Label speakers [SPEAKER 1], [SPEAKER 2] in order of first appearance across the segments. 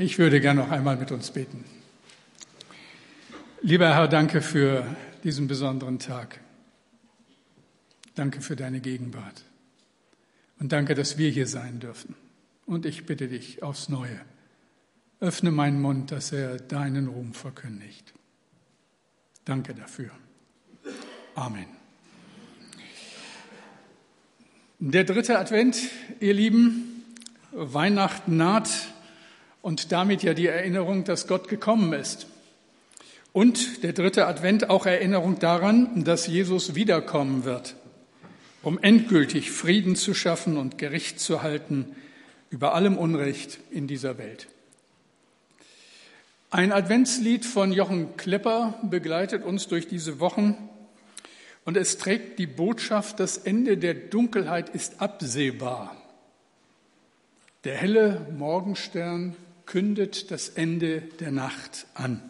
[SPEAKER 1] Ich würde gerne noch einmal mit uns beten. Lieber Herr, danke für diesen besonderen Tag. Danke für deine Gegenwart. Und danke, dass wir hier sein dürfen. Und ich bitte dich aufs Neue, öffne meinen Mund, dass er deinen Ruhm verkündigt. Danke dafür. Amen. Der dritte Advent, ihr Lieben, Weihnachten naht und damit ja die Erinnerung, dass Gott gekommen ist. Und der dritte Advent auch Erinnerung daran, dass Jesus wiederkommen wird, um endgültig Frieden zu schaffen und Gericht zu halten über allem Unrecht in dieser Welt. Ein Adventslied von Jochen Klepper begleitet uns durch diese Wochen und es trägt die Botschaft, das Ende der Dunkelheit ist absehbar. Der helle Morgenstern kündet das Ende der Nacht an.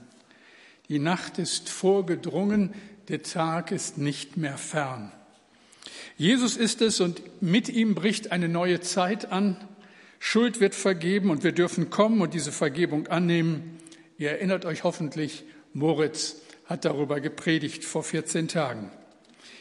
[SPEAKER 1] Die Nacht ist vorgedrungen, der Tag ist nicht mehr fern. Jesus ist es und mit ihm bricht eine neue Zeit an. Schuld wird vergeben und wir dürfen kommen und diese Vergebung annehmen. Ihr erinnert euch hoffentlich, Moritz hat darüber gepredigt vor 14 Tagen.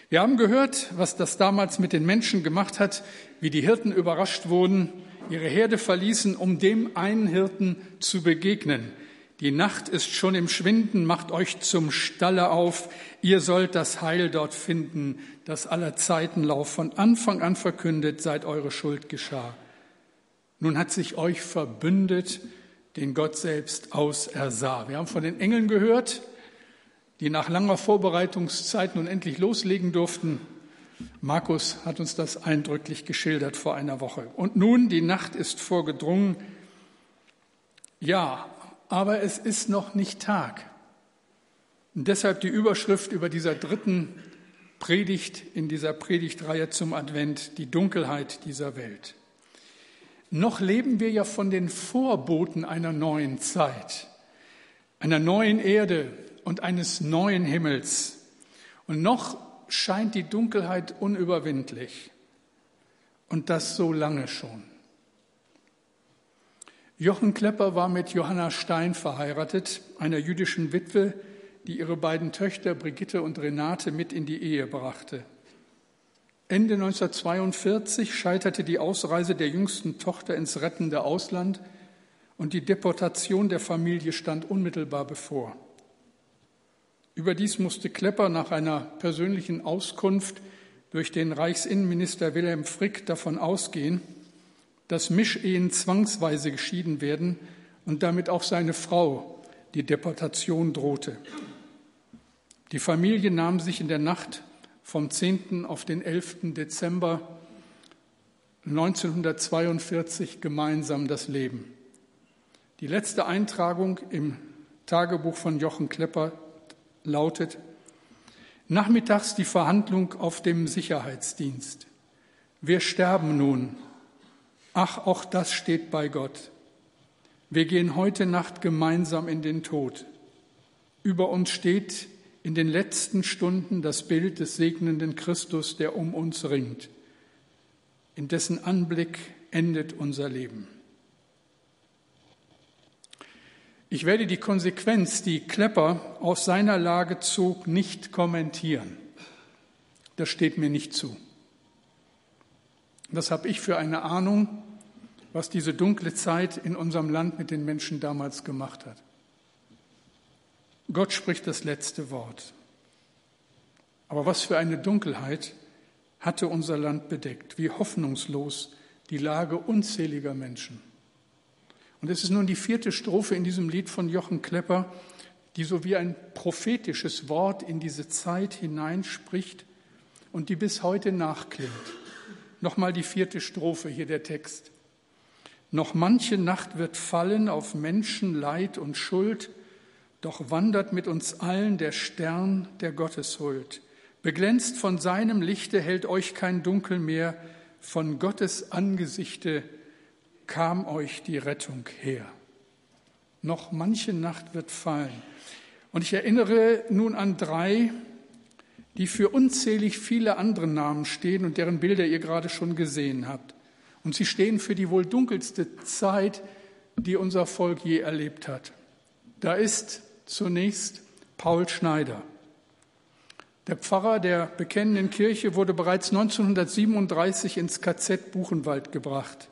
[SPEAKER 1] Wir haben gehört, was das damals mit den Menschen gemacht hat, wie die Hirten überrascht wurden, ihre Herde verließen, um dem einen Hirten zu begegnen. Die Nacht ist schon im Schwinden, macht euch zum Stalle auf. Ihr sollt das Heil dort finden, das aller Zeitenlauf von Anfang an verkündet, seit eure Schuld geschah. Nun hat sich euch verbündet, den Gott selbst ausersah. Wir haben von den Engeln gehört, die nach langer Vorbereitungszeit nun endlich loslegen durften. Markus hat uns das eindrücklich geschildert vor einer Woche. Und nun, die Nacht ist vorgedrungen. Ja, aber es ist noch nicht Tag. Und deshalb die Überschrift über dieser dritten Predigt in dieser Predigtreihe zum Advent, die Dunkelheit dieser Welt. Noch leben wir ja von den Vorboten einer neuen Zeit, einer neuen Erde und eines neuen Himmels. Und noch scheint die Dunkelheit unüberwindlich. Und das so lange schon. Jochen Klepper war mit Johanna Stein verheiratet, einer jüdischen Witwe, die ihre beiden Töchter Brigitte und Renate mit in die Ehe brachte. Ende 1942 scheiterte die Ausreise der jüngsten Tochter ins rettende Ausland und die Deportation der Familie stand unmittelbar bevor. Überdies musste Klepper nach einer persönlichen Auskunft durch den Reichsinnenminister Wilhelm Frick davon ausgehen, dass Mischehen zwangsweise geschieden werden und damit auch seine Frau die Deportation drohte. Die Familie nahm sich in der Nacht vom 10. auf den 11. Dezember 1942 gemeinsam das Leben. Die letzte Eintragung im Tagebuch von Jochen Klepper lautet, Nachmittags die Verhandlung auf dem Sicherheitsdienst. Wir sterben nun. Ach, auch das steht bei Gott. Wir gehen heute Nacht gemeinsam in den Tod. Über uns steht in den letzten Stunden das Bild des segnenden Christus, der um uns ringt. In dessen Anblick endet unser Leben. Ich werde die Konsequenz, die Klepper aus seiner Lage zog, nicht kommentieren. Das steht mir nicht zu. Was habe ich für eine Ahnung, was diese dunkle Zeit in unserem Land mit den Menschen damals gemacht hat? Gott spricht das letzte Wort. Aber was für eine Dunkelheit hatte unser Land bedeckt, wie hoffnungslos die Lage unzähliger Menschen. Und es ist nun die vierte Strophe in diesem Lied von Jochen Klepper, die so wie ein prophetisches Wort in diese Zeit hineinspricht und die bis heute nachklingt. Nochmal die vierte Strophe, hier der Text. Noch manche Nacht wird fallen auf Menschen Leid und Schuld, doch wandert mit uns allen der Stern der Gotteshuld. Beglänzt von seinem Lichte hält euch kein Dunkel mehr, von Gottes Angesichte kam euch die Rettung her. Noch manche Nacht wird fallen. Und ich erinnere nun an drei, die für unzählig viele andere Namen stehen und deren Bilder ihr gerade schon gesehen habt. Und sie stehen für die wohl dunkelste Zeit die unser Volk je erlebt hat. Da ist zunächst Paul Schneider. Der Pfarrer der bekennenden Kirche wurde bereits 1937 ins KZ Buchenwald gebracht.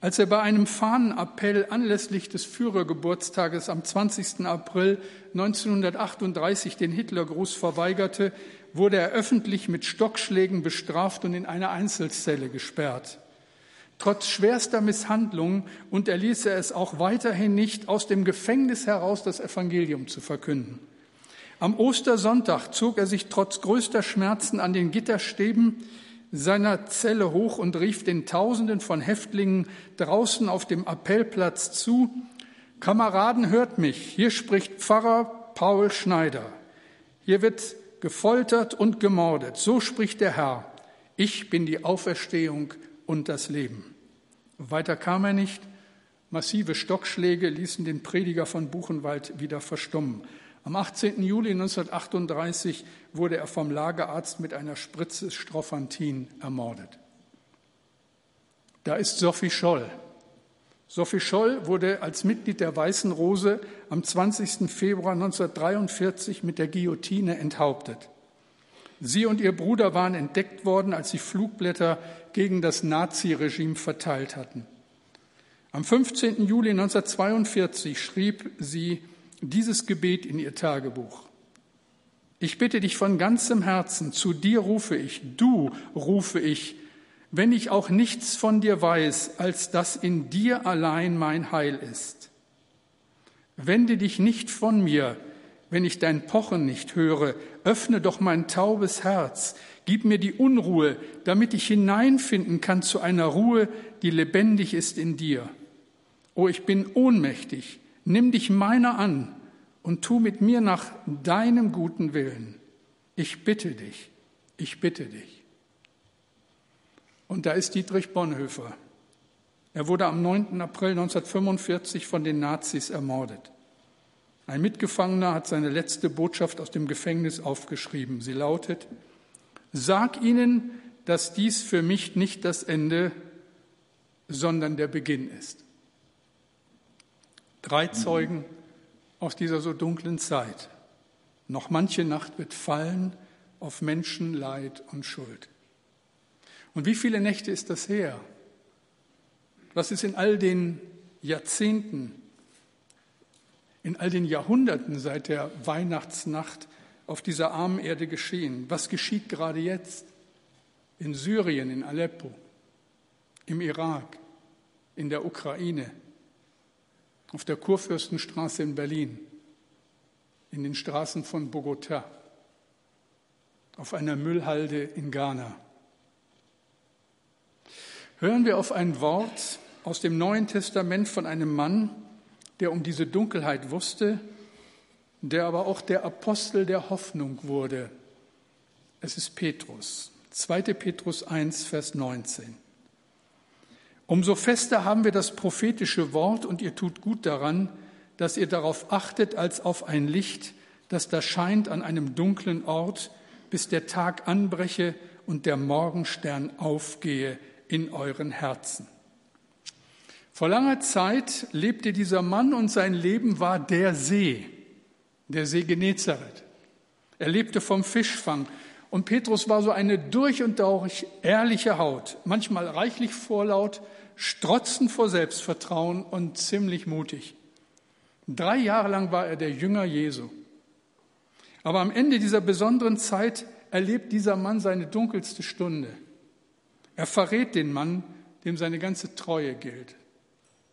[SPEAKER 1] Als er bei einem Fahnenappell anlässlich des Führergeburtstages am 20. April 1938 den Hitlergruß verweigerte, wurde er öffentlich mit Stockschlägen bestraft und in eine Einzelzelle gesperrt. Trotz schwerster Misshandlungen unterließ er es auch weiterhin nicht, aus dem Gefängnis heraus das Evangelium zu verkünden. Am Ostersonntag zog er sich trotz größter Schmerzen an den Gitterstäben seiner Zelle hoch und rief den Tausenden von Häftlingen draußen auf dem Appellplatz zu, Kameraden, hört mich, hier spricht Pfarrer Paul Schneider. Hier wird gefoltert und gemordet. So spricht der Herr. Ich bin die Auferstehung und das Leben. Weiter kam er nicht. Massive Stockschläge ließen den Prediger von Buchenwald wieder verstummen. Am 18. Juli 1938 wurde er vom Lagerarzt mit einer Spritze Strophantin ermordet. Da ist Sophie Scholl. Sophie Scholl wurde als Mitglied der Weißen Rose am 20. Februar 1943 mit der Guillotine enthauptet. Sie und ihr Bruder waren entdeckt worden, als sie Flugblätter gegen das Naziregime verteilt hatten. Am 15. Juli 1942 schrieb sie dieses Gebet in ihr Tagebuch. Ich bitte dich von ganzem Herzen, zu dir rufe ich, du rufe ich, wenn ich auch nichts von dir weiß, als dass in dir allein mein Heil ist. Wende dich nicht von mir, wenn ich dein Pochen nicht höre, öffne doch mein taubes Herz, gib mir die Unruhe, damit ich hineinfinden kann zu einer Ruhe, die lebendig ist in dir. O, ich bin ohnmächtig, nimm dich meiner an und tu mit mir nach deinem guten Willen. Ich bitte dich, ich bitte dich. Und da ist Dietrich Bonhoeffer. Er wurde am 9. April 1945 von den Nazis ermordet. Ein Mitgefangener hat seine letzte Botschaft aus dem Gefängnis aufgeschrieben. Sie lautet, Sag ihnen, dass dies für mich nicht das Ende, sondern der Beginn ist. Drei Zeugen aus dieser so dunklen Zeit. Noch manche Nacht wird fallen auf Menschen, Leid und Schuld. Und wie viele Nächte ist das her? Was ist in all den Jahrzehnten in all den Jahrhunderten seit der Weihnachtsnacht auf dieser armen Erde geschehen? Was geschieht gerade jetzt in Syrien, in Aleppo, im Irak, in der Ukraine, auf der Kurfürstenstraße in Berlin, in den Straßen von Bogotá, auf einer Müllhalde in Ghana? Hören wir auf ein Wort aus dem Neuen Testament von einem Mann, der um diese Dunkelheit wusste, der aber auch der Apostel der Hoffnung wurde. Es ist Petrus. 2. Petrus 1, Vers 19. Umso fester haben wir das prophetische Wort und ihr tut gut daran, dass ihr darauf achtet als auf ein Licht, das da scheint an einem dunklen Ort, bis der Tag anbreche und der Morgenstern aufgehe in euren Herzen. Vor langer Zeit lebte dieser Mann und sein Leben war der See, der See Genezareth. Er lebte vom Fischfang und Petrus war so eine durch und durch ehrliche Haut, manchmal reichlich vorlaut, strotzend vor Selbstvertrauen und ziemlich mutig. Drei Jahre lang war er der Jünger Jesu. Aber am Ende dieser besonderen Zeit erlebt dieser Mann seine dunkelste Stunde. Er verrät den Mann, dem seine ganze Treue gilt.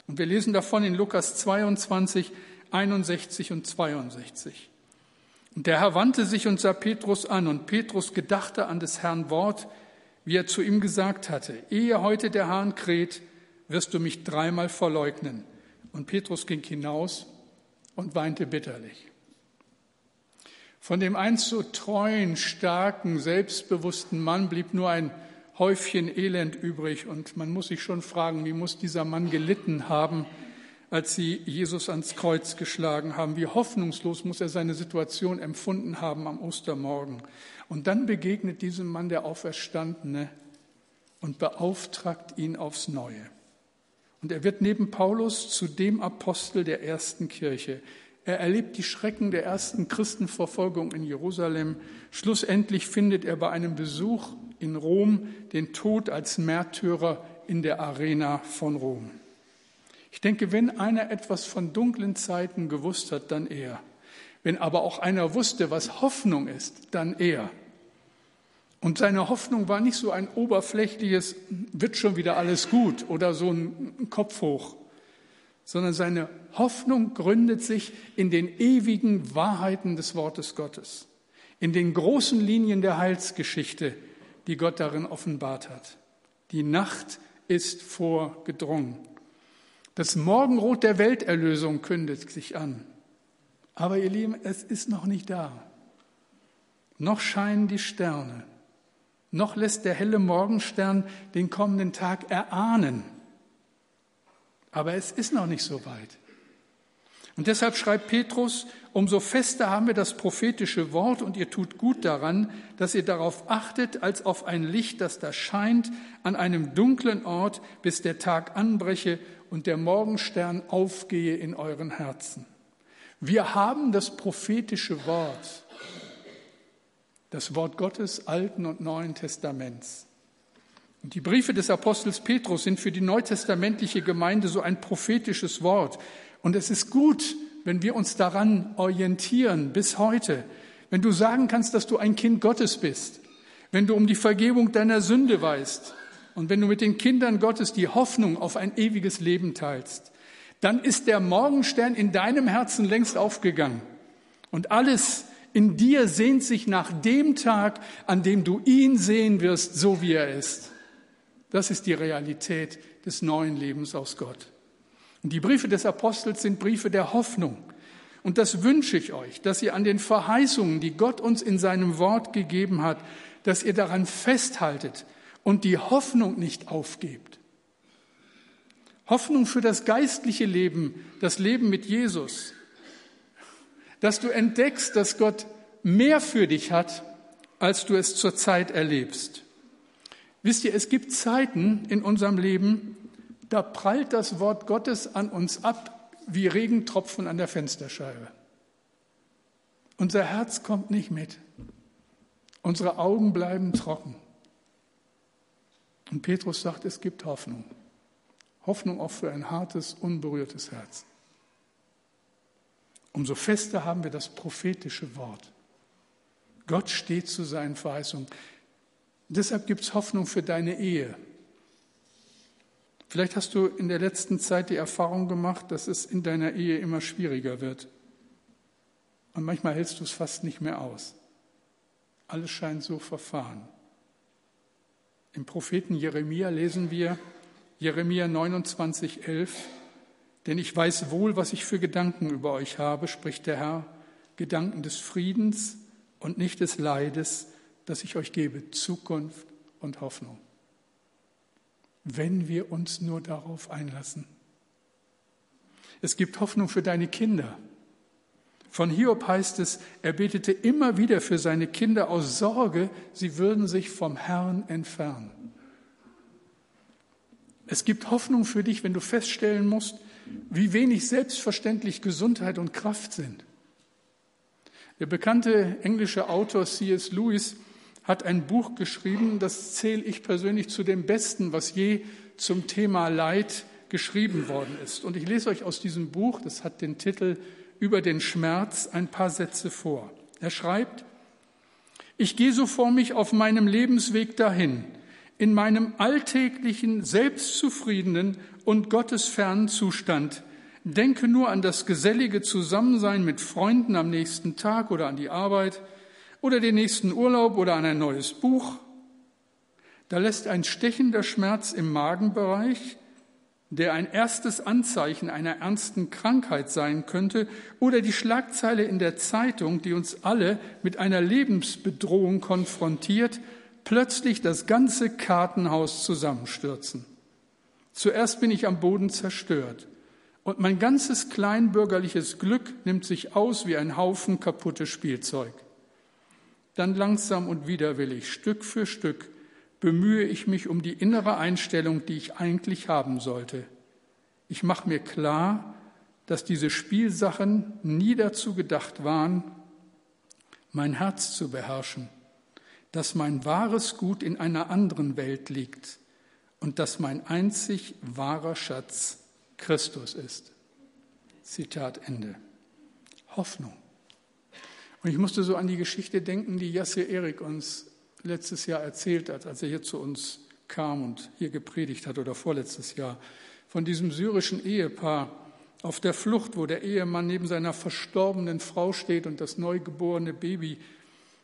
[SPEAKER 1] Und wir lesen davon in Lukas 22, 61 und 62. Und der Herr wandte sich und sah Petrus an, und Petrus gedachte an des Herrn Wort, wie er zu ihm gesagt hatte, ehe heute der Hahn kräht, wirst du mich dreimal verleugnen. Und Petrus ging hinaus und weinte bitterlich. Von dem einst so treuen, starken, selbstbewussten Mann blieb nur ein Häufchen Elend übrig. Und man muss sich schon fragen, wie muss dieser Mann gelitten haben, als sie Jesus ans Kreuz geschlagen haben? Wie hoffnungslos muss er seine Situation empfunden haben am Ostermorgen? Und dann begegnet diesem Mann der Auferstandene und beauftragt ihn aufs Neue. Und er wird neben Paulus zu dem Apostel der ersten Kirche. Er erlebt die Schrecken der ersten Christenverfolgung in Jerusalem. Schlussendlich findet er bei einem Besuch in Rom den Tod als Märtyrer in der Arena von Rom. Ich denke, wenn einer etwas von dunklen Zeiten gewusst hat, dann er. Wenn aber auch einer wusste, was Hoffnung ist, dann er. Und seine Hoffnung war nicht so ein oberflächliches, wird schon wieder alles gut oder so ein Kopf hoch, sondern seine Hoffnung gründet sich in den ewigen Wahrheiten des Wortes Gottes, in den großen Linien der Heilsgeschichte, die Gott darin offenbart hat. Die Nacht ist vorgedrungen. Das Morgenrot der Welterlösung kündigt sich an. Aber ihr Lieben, es ist noch nicht da. Noch scheinen die Sterne noch lässt der helle Morgenstern den kommenden Tag erahnen. Aber es ist noch nicht so weit. Und deshalb schreibt Petrus, umso fester haben wir das prophetische Wort und ihr tut gut daran, dass ihr darauf achtet, als auf ein Licht, das da scheint, an einem dunklen Ort, bis der Tag anbreche und der Morgenstern aufgehe in euren Herzen. Wir haben das prophetische Wort das Wort Gottes Alten und Neuen Testaments. Und die Briefe des Apostels Petrus sind für die neutestamentliche Gemeinde so ein prophetisches Wort. Und es ist gut, wenn wir uns daran orientieren bis heute. Wenn du sagen kannst, dass du ein Kind Gottes bist, wenn du um die Vergebung deiner Sünde weißt und wenn du mit den Kindern Gottes die Hoffnung auf ein ewiges Leben teilst, dann ist der Morgenstern in deinem Herzen längst aufgegangen. Und alles, in dir sehnt sich nach dem Tag, an dem du ihn sehen wirst, so wie er ist. Das ist die Realität des neuen Lebens aus Gott. Und die Briefe des Apostels sind Briefe der Hoffnung. Und das wünsche ich euch, dass ihr an den Verheißungen, die Gott uns in seinem Wort gegeben hat, dass ihr daran festhaltet und die Hoffnung nicht aufgebt. Hoffnung für das geistliche Leben, das Leben mit Jesus, dass du entdeckst, dass Gott mehr für dich hat, als du es zurzeit erlebst. Wisst ihr, es gibt Zeiten in unserem Leben, da prallt das Wort Gottes an uns ab wie Regentropfen an der Fensterscheibe. Unser Herz kommt nicht mit. Unsere Augen bleiben trocken. Und Petrus sagt, es gibt Hoffnung. Hoffnung auch für ein hartes, unberührtes Herz umso fester haben wir das prophetische Wort. Gott steht zu seinen Verheißungen. Deshalb gibt es Hoffnung für deine Ehe. Vielleicht hast du in der letzten Zeit die Erfahrung gemacht, dass es in deiner Ehe immer schwieriger wird. Und manchmal hältst du es fast nicht mehr aus. Alles scheint so verfahren. Im Propheten Jeremia lesen wir Jeremia 29, 11. Denn ich weiß wohl, was ich für Gedanken über euch habe, spricht der Herr, Gedanken des Friedens und nicht des Leides, dass ich euch gebe, Zukunft und Hoffnung. Wenn wir uns nur darauf einlassen. Es gibt Hoffnung für deine Kinder. Von Hiob heißt es, er betete immer wieder für seine Kinder aus Sorge, sie würden sich vom Herrn entfernen. Es gibt Hoffnung für dich, wenn du feststellen musst, wie wenig selbstverständlich Gesundheit und Kraft sind. Der bekannte englische Autor C.S. Lewis hat ein Buch geschrieben, das zähle ich persönlich zu dem Besten, was je zum Thema Leid geschrieben worden ist. Und ich lese euch aus diesem Buch, das hat den Titel Über den Schmerz, ein paar Sätze vor. Er schreibt, ich gehe so vor mich auf meinem Lebensweg dahin, in meinem alltäglichen, selbstzufriedenen und gottesfernen Zustand. Denke nur an das gesellige Zusammensein mit Freunden am nächsten Tag oder an die Arbeit oder den nächsten Urlaub oder an ein neues Buch. Da lässt ein stechender Schmerz im Magenbereich, der ein erstes Anzeichen einer ernsten Krankheit sein könnte, oder die Schlagzeile in der Zeitung, die uns alle mit einer Lebensbedrohung konfrontiert, plötzlich das ganze Kartenhaus zusammenstürzen. Zuerst bin ich am Boden zerstört und mein ganzes kleinbürgerliches Glück nimmt sich aus wie ein Haufen kaputtes Spielzeug. Dann langsam und widerwillig, Stück für Stück, bemühe ich mich um die innere Einstellung, die ich eigentlich haben sollte. Ich mache mir klar, dass diese Spielsachen nie dazu gedacht waren, mein Herz zu beherrschen, dass mein wahres Gut in einer anderen Welt liegt und dass mein einzig wahrer Schatz Christus ist. Zitat Ende. Hoffnung. Und ich musste so an die Geschichte denken, die Jassir Erik uns letztes Jahr erzählt hat, als er hier zu uns kam und hier gepredigt hat oder vorletztes Jahr, von diesem syrischen Ehepaar auf der Flucht, wo der Ehemann neben seiner verstorbenen Frau steht und das neugeborene Baby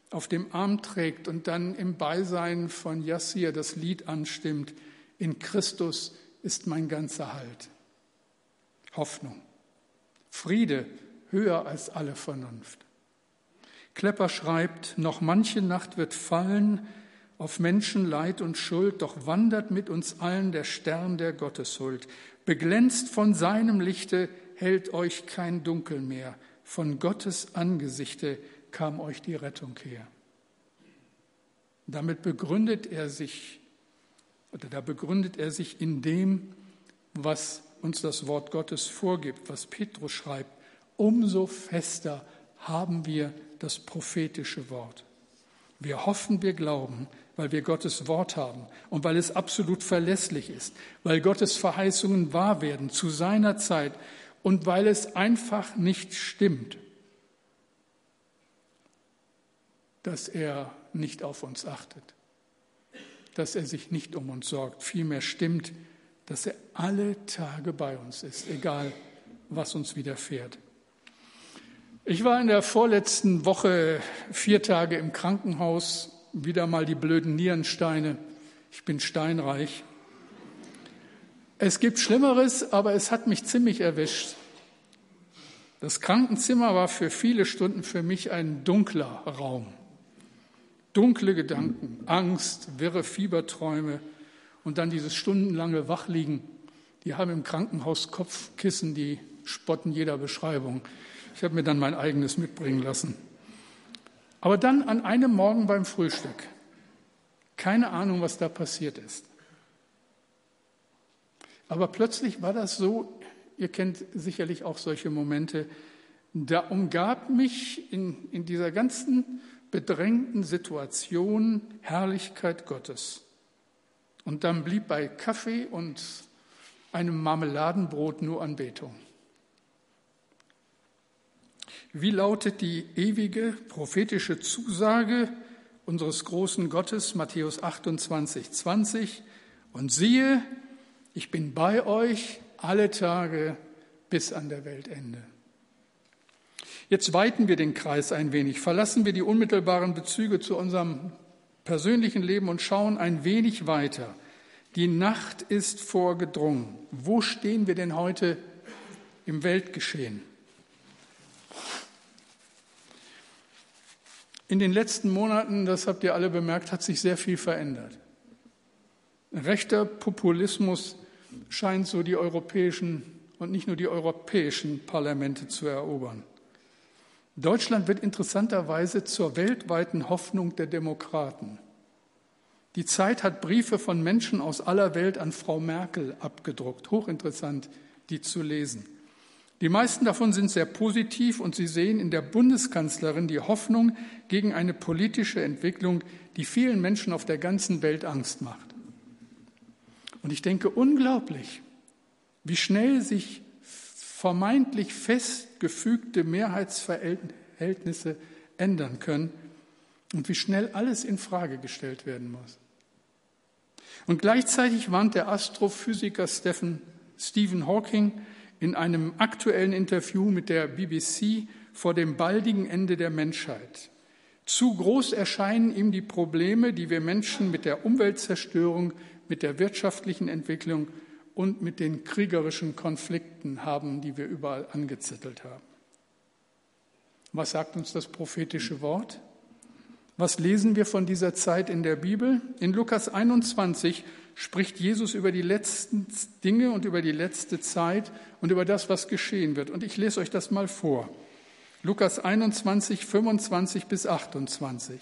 [SPEAKER 1] auf dem Arm trägt und dann im Beisein von Yassir das Lied anstimmt, in Christus ist mein ganzer Halt. Hoffnung. Friede höher als alle Vernunft. Klepper schreibt, noch manche Nacht wird fallen auf Menschen Leid und Schuld, doch wandert mit uns allen der Stern der Gotteshuld. Beglänzt von seinem Lichte hält euch kein Dunkel mehr. Von Gottes Angesichte kam euch die Rettung her. Damit begründet er sich, oder da begründet er sich in dem, was uns das Wort Gottes vorgibt, was Petrus schreibt. Umso fester haben wir das prophetische Wort. Wir hoffen, wir glauben, weil wir Gottes Wort haben und weil es absolut verlässlich ist, weil Gottes Verheißungen wahr werden zu seiner Zeit und weil es einfach nicht stimmt, dass er nicht auf uns achtet, dass er sich nicht um uns sorgt. Vielmehr stimmt, dass er alle Tage bei uns ist, egal was uns widerfährt. Ich war in der vorletzten Woche vier Tage im Krankenhaus, wieder mal die blöden Nierensteine. Ich bin steinreich. Es gibt Schlimmeres, aber es hat mich ziemlich erwischt. Das Krankenzimmer war für viele Stunden für mich ein dunkler Raum. Dunkle Gedanken, Angst, wirre Fieberträume und dann dieses stundenlange Wachliegen. Die haben im Krankenhaus Kopfkissen, die spotten jeder Beschreibung. Ich habe mir dann mein eigenes mitbringen lassen. Aber dann an einem Morgen beim Frühstück, keine Ahnung, was da passiert ist. Aber plötzlich war das so, ihr kennt sicherlich auch solche Momente, da umgab mich in, in dieser ganzen bedrängten Situation Herrlichkeit Gottes. Und dann blieb bei Kaffee und einem Marmeladenbrot nur Anbetung. Wie lautet die ewige prophetische Zusage unseres großen Gottes, Matthäus 28, 20? Und siehe, ich bin bei euch alle Tage bis an der Weltende. Jetzt weiten wir den Kreis ein wenig, verlassen wir die unmittelbaren Bezüge zu unserem persönlichen Leben und schauen ein wenig weiter. Die Nacht ist vorgedrungen. Wo stehen wir denn heute im Weltgeschehen? In den letzten Monaten, das habt ihr alle bemerkt, hat sich sehr viel verändert. Rechter Populismus scheint so die europäischen und nicht nur die europäischen Parlamente zu erobern. Deutschland wird interessanterweise zur weltweiten Hoffnung der Demokraten. Die Zeit hat Briefe von Menschen aus aller Welt an Frau Merkel abgedruckt. Hochinteressant, die zu lesen. Die meisten davon sind sehr positiv und sie sehen in der Bundeskanzlerin die Hoffnung gegen eine politische Entwicklung, die vielen Menschen auf der ganzen Welt Angst macht. Und ich denke, unglaublich, wie schnell sich vermeintlich festgefügte Mehrheitsverhältnisse ändern können und wie schnell alles in Frage gestellt werden muss. Und gleichzeitig warnt der Astrophysiker Stephen, Stephen Hawking in einem aktuellen Interview mit der BBC vor dem baldigen Ende der Menschheit. Zu groß erscheinen ihm die Probleme, die wir Menschen mit der Umweltzerstörung, mit der wirtschaftlichen Entwicklung und mit den kriegerischen Konflikten haben, die wir überall angezettelt haben. Was sagt uns das prophetische Wort? Was lesen wir von dieser Zeit in der Bibel? In Lukas 21 spricht Jesus über die letzten Dinge und über die letzte Zeit und über das, was geschehen wird. Und ich lese euch das mal vor. Lukas 21, 25 bis 28.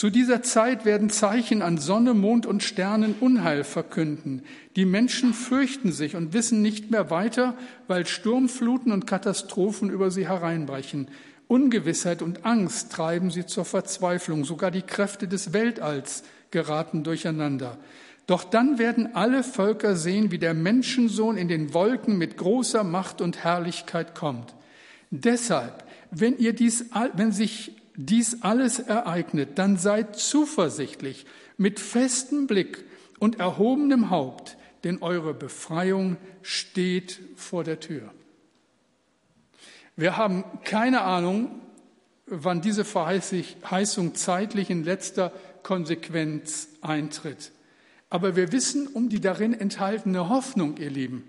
[SPEAKER 1] Zu dieser Zeit werden Zeichen an Sonne, Mond und Sternen Unheil verkünden. Die Menschen fürchten sich und wissen nicht mehr weiter, weil Sturmfluten und Katastrophen über sie hereinbrechen. Ungewissheit und Angst treiben sie zur Verzweiflung. Sogar die Kräfte des Weltalls geraten durcheinander. Doch dann werden alle Völker sehen, wie der Menschensohn in den Wolken mit großer Macht und Herrlichkeit kommt. Deshalb, wenn ihr dies, wenn sich dies alles ereignet, dann seid zuversichtlich mit festem Blick und erhobenem Haupt, denn eure Befreiung steht vor der Tür. Wir haben keine Ahnung, wann diese Verheißung zeitlich in letzter Konsequenz eintritt. Aber wir wissen um die darin enthaltene Hoffnung, ihr Lieben.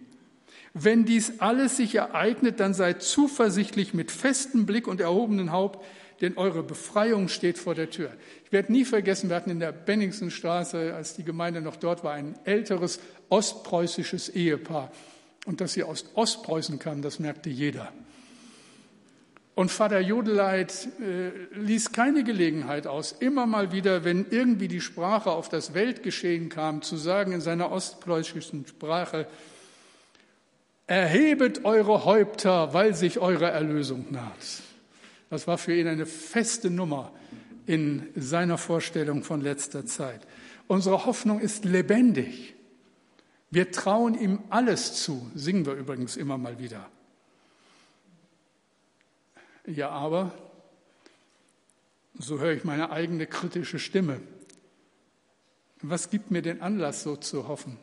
[SPEAKER 1] Wenn dies alles sich ereignet, dann seid zuversichtlich mit festem Blick und erhobenem Haupt, denn eure Befreiung steht vor der Tür. Ich werde nie vergessen, wir hatten in der Benningsenstraße, als die Gemeinde noch dort war, ein älteres ostpreußisches Ehepaar. Und dass sie aus Ostpreußen kamen, das merkte jeder. Und Vater Jodeleit äh, ließ keine Gelegenheit aus, immer mal wieder, wenn irgendwie die Sprache auf das Weltgeschehen kam, zu sagen in seiner ostpreußischen Sprache, erhebet eure Häupter, weil sich eure Erlösung naht. Das war für ihn eine feste Nummer in seiner Vorstellung von letzter Zeit. Unsere Hoffnung ist lebendig. Wir trauen ihm alles zu, singen wir übrigens immer mal wieder. Ja, aber, so höre ich meine eigene kritische Stimme. Was gibt mir den Anlass, so zu hoffen?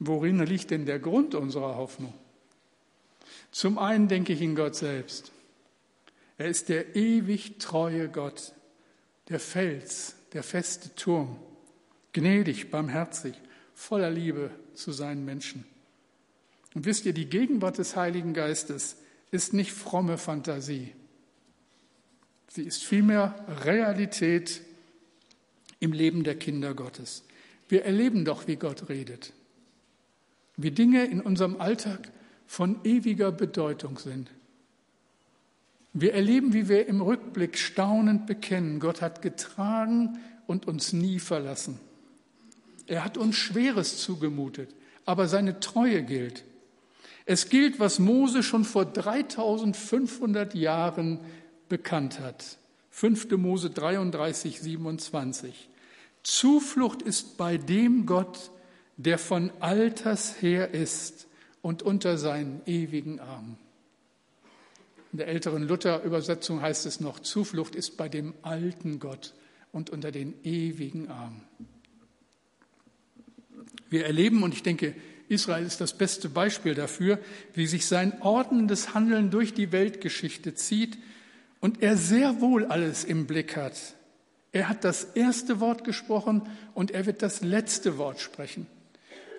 [SPEAKER 1] Worin liegt denn der Grund unserer Hoffnung? Zum einen denke ich in Gott selbst. Er ist der ewig treue Gott, der Fels, der feste Turm, gnädig, barmherzig, voller Liebe zu seinen Menschen. Und wisst ihr, die Gegenwart des Heiligen Geistes ist nicht fromme Fantasie. Sie ist vielmehr Realität im Leben der Kinder Gottes. Wir erleben doch, wie Gott redet, wie Dinge in unserem Alltag von ewiger Bedeutung sind. Wir erleben, wie wir im Rückblick staunend bekennen, Gott hat getragen und uns nie verlassen. Er hat uns Schweres zugemutet, aber seine Treue gilt. Es gilt, was Mose schon vor 3500 Jahren bekannt hat. 5. Mose 33, 27. Zuflucht ist bei dem Gott, der von Alters her ist und unter seinen ewigen Armen. In der älteren Luther-Übersetzung heißt es noch, Zuflucht ist bei dem alten Gott und unter den ewigen Armen. Wir erleben, und ich denke, Israel ist das beste Beispiel dafür, wie sich sein ordnendes Handeln durch die Weltgeschichte zieht und er sehr wohl alles im Blick hat. Er hat das erste Wort gesprochen und er wird das letzte Wort sprechen.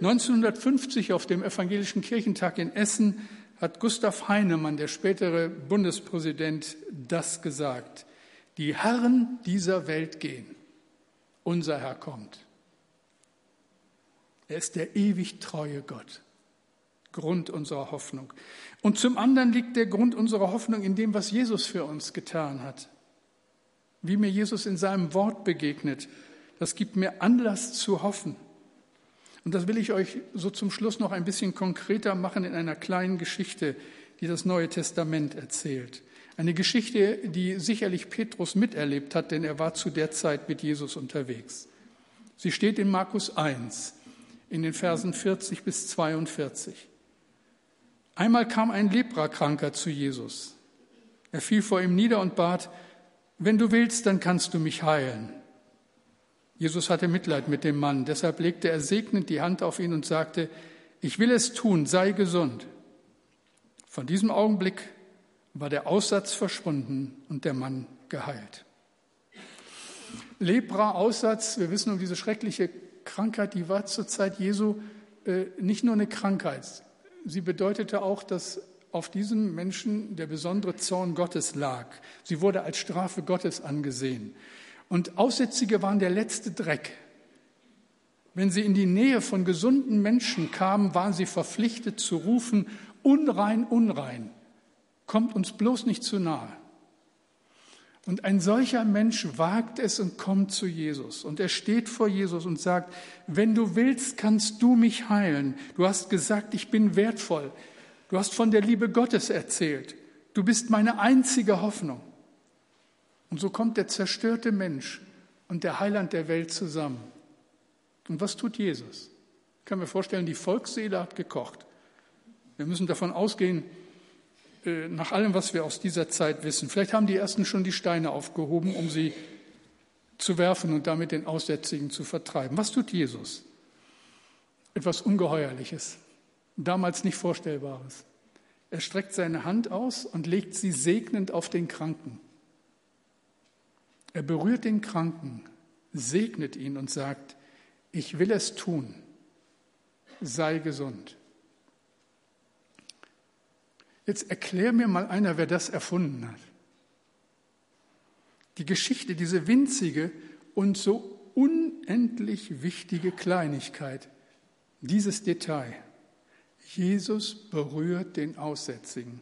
[SPEAKER 1] 1950 auf dem Evangelischen Kirchentag in Essen hat Gustav Heinemann, der spätere Bundespräsident, das gesagt. Die Herren dieser Welt gehen, unser Herr kommt. Er ist der ewig treue Gott, Grund unserer Hoffnung. Und zum anderen liegt der Grund unserer Hoffnung in dem, was Jesus für uns getan hat. Wie mir Jesus in seinem Wort begegnet, das gibt mir Anlass zu hoffen. Und das will ich euch so zum Schluss noch ein bisschen konkreter machen in einer kleinen Geschichte, die das Neue Testament erzählt. Eine Geschichte, die sicherlich Petrus miterlebt hat, denn er war zu der Zeit mit Jesus unterwegs. Sie steht in Markus 1 in den Versen 40 bis 42. Einmal kam ein Leprakranker zu Jesus. Er fiel vor ihm nieder und bat, wenn du willst, dann kannst du mich heilen. Jesus hatte Mitleid mit dem Mann, deshalb legte er segnend die Hand auf ihn und sagte, ich will es tun, sei gesund. Von diesem Augenblick war der Aussatz verschwunden und der Mann geheilt. Lepra, Aussatz, wir wissen um diese schreckliche Krankheit, die war zur Zeit Jesu äh, nicht nur eine Krankheit. Sie bedeutete auch, dass auf diesem Menschen der besondere Zorn Gottes lag. Sie wurde als Strafe Gottes angesehen. Und Aussätzige waren der letzte Dreck. Wenn sie in die Nähe von gesunden Menschen kamen, waren sie verpflichtet zu rufen, unrein, unrein, kommt uns bloß nicht zu nahe. Und ein solcher Mensch wagt es und kommt zu Jesus. Und er steht vor Jesus und sagt, wenn du willst, kannst du mich heilen. Du hast gesagt, ich bin wertvoll. Du hast von der Liebe Gottes erzählt. Du bist meine einzige Hoffnung. Und so kommt der zerstörte Mensch und der Heiland der Welt zusammen. Und was tut Jesus? Ich kann mir vorstellen, die Volksseele hat gekocht. Wir müssen davon ausgehen, äh, nach allem, was wir aus dieser Zeit wissen. Vielleicht haben die Ersten schon die Steine aufgehoben, um sie zu werfen und damit den Aussätzigen zu vertreiben. Was tut Jesus? Etwas Ungeheuerliches, damals nicht Vorstellbares. Er streckt seine Hand aus und legt sie segnend auf den Kranken. Er berührt den Kranken, segnet ihn und sagt, ich will es tun, sei gesund. Jetzt erklär mir mal einer, wer das erfunden hat. Die Geschichte, diese winzige und so unendlich wichtige Kleinigkeit, dieses Detail. Jesus berührt den Aussätzigen.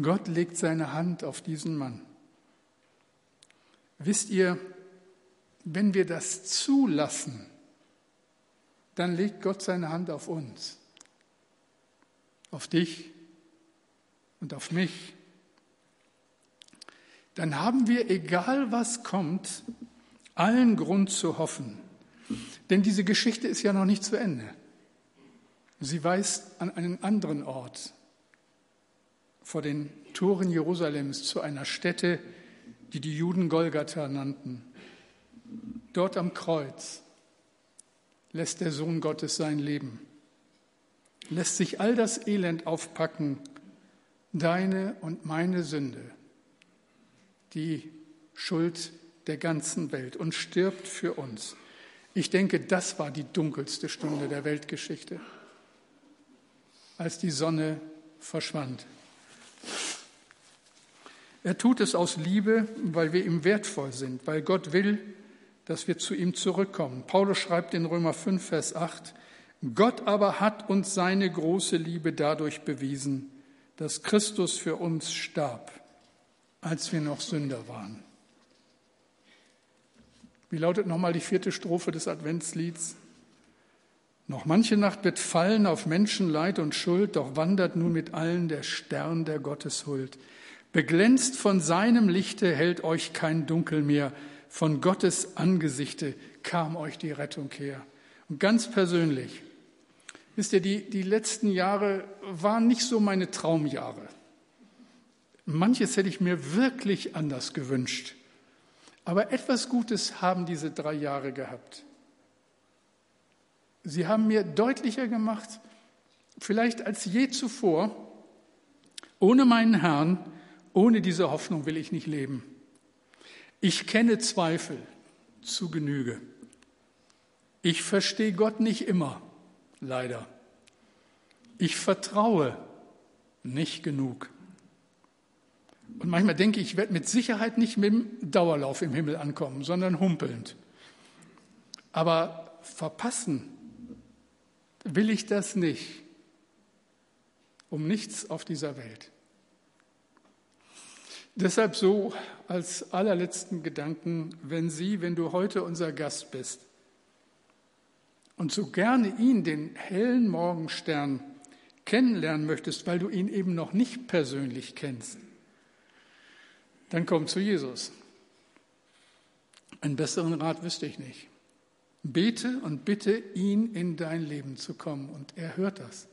[SPEAKER 1] Gott legt seine Hand auf diesen Mann. Wisst ihr, wenn wir das zulassen, dann legt Gott seine Hand auf uns, auf dich und auf mich. Dann haben wir, egal was kommt, allen Grund zu hoffen. Denn diese Geschichte ist ja noch nicht zu Ende. Sie weist an einen anderen Ort vor den Toren Jerusalems zu einer Stätte, die die Juden Golgatha nannten. Dort am Kreuz lässt der Sohn Gottes sein Leben, lässt sich all das Elend aufpacken, deine und meine Sünde, die Schuld der ganzen Welt und stirbt für uns. Ich denke, das war die dunkelste Stunde der Weltgeschichte, als die Sonne verschwand. Er tut es aus Liebe, weil wir ihm wertvoll sind, weil Gott will, dass wir zu ihm zurückkommen. Paulus schreibt in Römer 5, Vers 8, Gott aber hat uns seine große Liebe dadurch bewiesen, dass Christus für uns starb, als wir noch Sünder waren. Wie lautet nochmal die vierte Strophe des Adventslieds? Noch manche Nacht wird fallen auf Menschen Leid und Schuld, doch wandert nun mit allen der Stern der Gotteshuld. Beglänzt von seinem Lichte hält euch kein Dunkel mehr, von Gottes Angesichte kam euch die Rettung her. Und ganz persönlich, wisst ihr, die, die letzten Jahre waren nicht so meine Traumjahre. Manches hätte ich mir wirklich anders gewünscht. Aber etwas Gutes haben diese drei Jahre gehabt. Sie haben mir deutlicher gemacht, vielleicht als je zuvor, ohne meinen Herrn ohne diese Hoffnung will ich nicht leben. Ich kenne Zweifel zu Genüge. Ich verstehe Gott nicht immer, leider. Ich vertraue nicht genug. Und manchmal denke ich, ich werde mit Sicherheit nicht mit dem Dauerlauf im Himmel ankommen, sondern humpelnd. Aber verpassen will ich das nicht. Um nichts auf dieser Welt. Deshalb so als allerletzten Gedanken, wenn Sie, wenn du heute unser Gast bist und so gerne ihn, den hellen Morgenstern, kennenlernen möchtest, weil du ihn eben noch nicht persönlich kennst, dann komm zu Jesus. Einen besseren Rat wüsste ich nicht. Bete und bitte ihn in dein Leben zu kommen und er hört das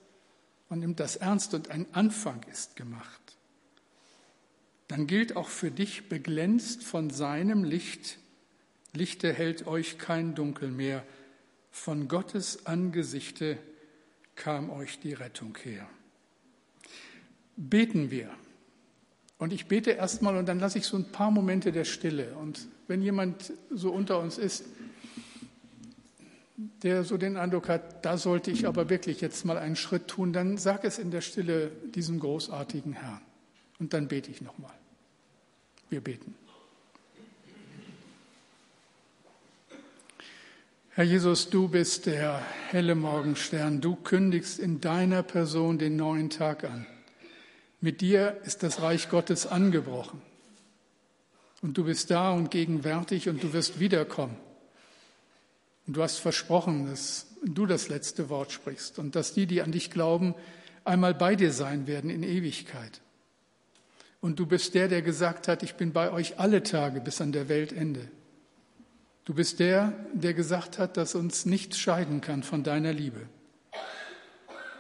[SPEAKER 1] und nimmt das ernst und ein Anfang ist gemacht dann gilt auch für dich, beglänzt von seinem Licht, Lichte hält euch kein Dunkel mehr, von Gottes Angesichte kam euch die Rettung her. Beten wir. Und ich bete erstmal und dann lasse ich so ein paar Momente der Stille. Und wenn jemand so unter uns ist, der so den Eindruck hat, da sollte ich aber wirklich jetzt mal einen Schritt tun, dann sag es in der Stille diesem großartigen Herrn. Und dann bete ich nochmal. Wir beten. Herr Jesus, du bist der helle Morgenstern. Du kündigst in deiner Person den neuen Tag an. Mit dir ist das Reich Gottes angebrochen. Und du bist da und gegenwärtig und du wirst wiederkommen. Und du hast versprochen, dass du das letzte Wort sprichst und dass die, die an dich glauben, einmal bei dir sein werden in Ewigkeit. Und du bist der, der gesagt hat, ich bin bei euch alle Tage bis an der Weltende. Du bist der, der gesagt hat, dass uns nichts scheiden kann von deiner Liebe.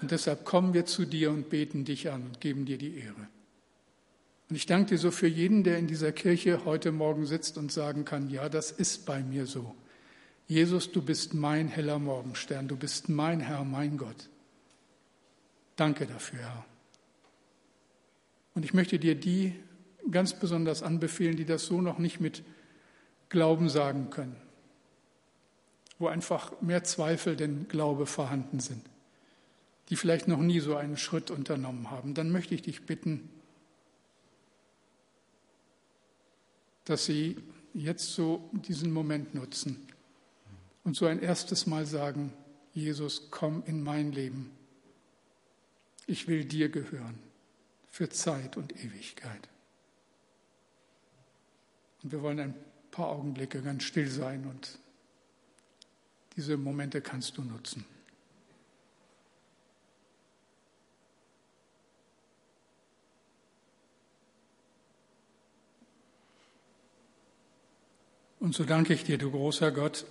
[SPEAKER 1] Und deshalb kommen wir zu dir und beten dich an und geben dir die Ehre. Und ich danke dir so für jeden, der in dieser Kirche heute Morgen sitzt und sagen kann, ja, das ist bei mir so. Jesus, du bist mein heller Morgenstern, du bist mein Herr, mein Gott. Danke dafür, Herr. Und ich möchte dir die ganz besonders anbefehlen, die das so noch nicht mit Glauben sagen können, wo einfach mehr Zweifel denn Glaube vorhanden sind, die vielleicht noch nie so einen Schritt unternommen haben. Dann möchte ich dich bitten, dass sie jetzt so diesen Moment nutzen und so ein erstes Mal sagen, Jesus, komm in mein Leben. Ich will dir gehören für Zeit und Ewigkeit. Und wir wollen ein paar Augenblicke ganz still sein und diese Momente kannst du nutzen. Und so danke ich dir, du großer Gott,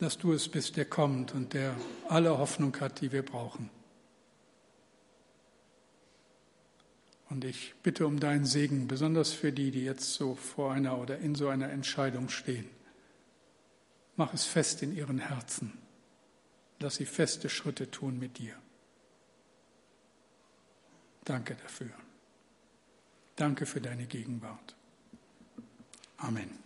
[SPEAKER 1] dass du es bist, der kommt und der alle Hoffnung hat, die wir brauchen. Und ich bitte um deinen Segen, besonders für die, die jetzt so vor einer oder in so einer Entscheidung stehen. Mach es fest in ihren Herzen. Lass sie feste Schritte tun mit dir. Danke dafür. Danke für deine Gegenwart. Amen.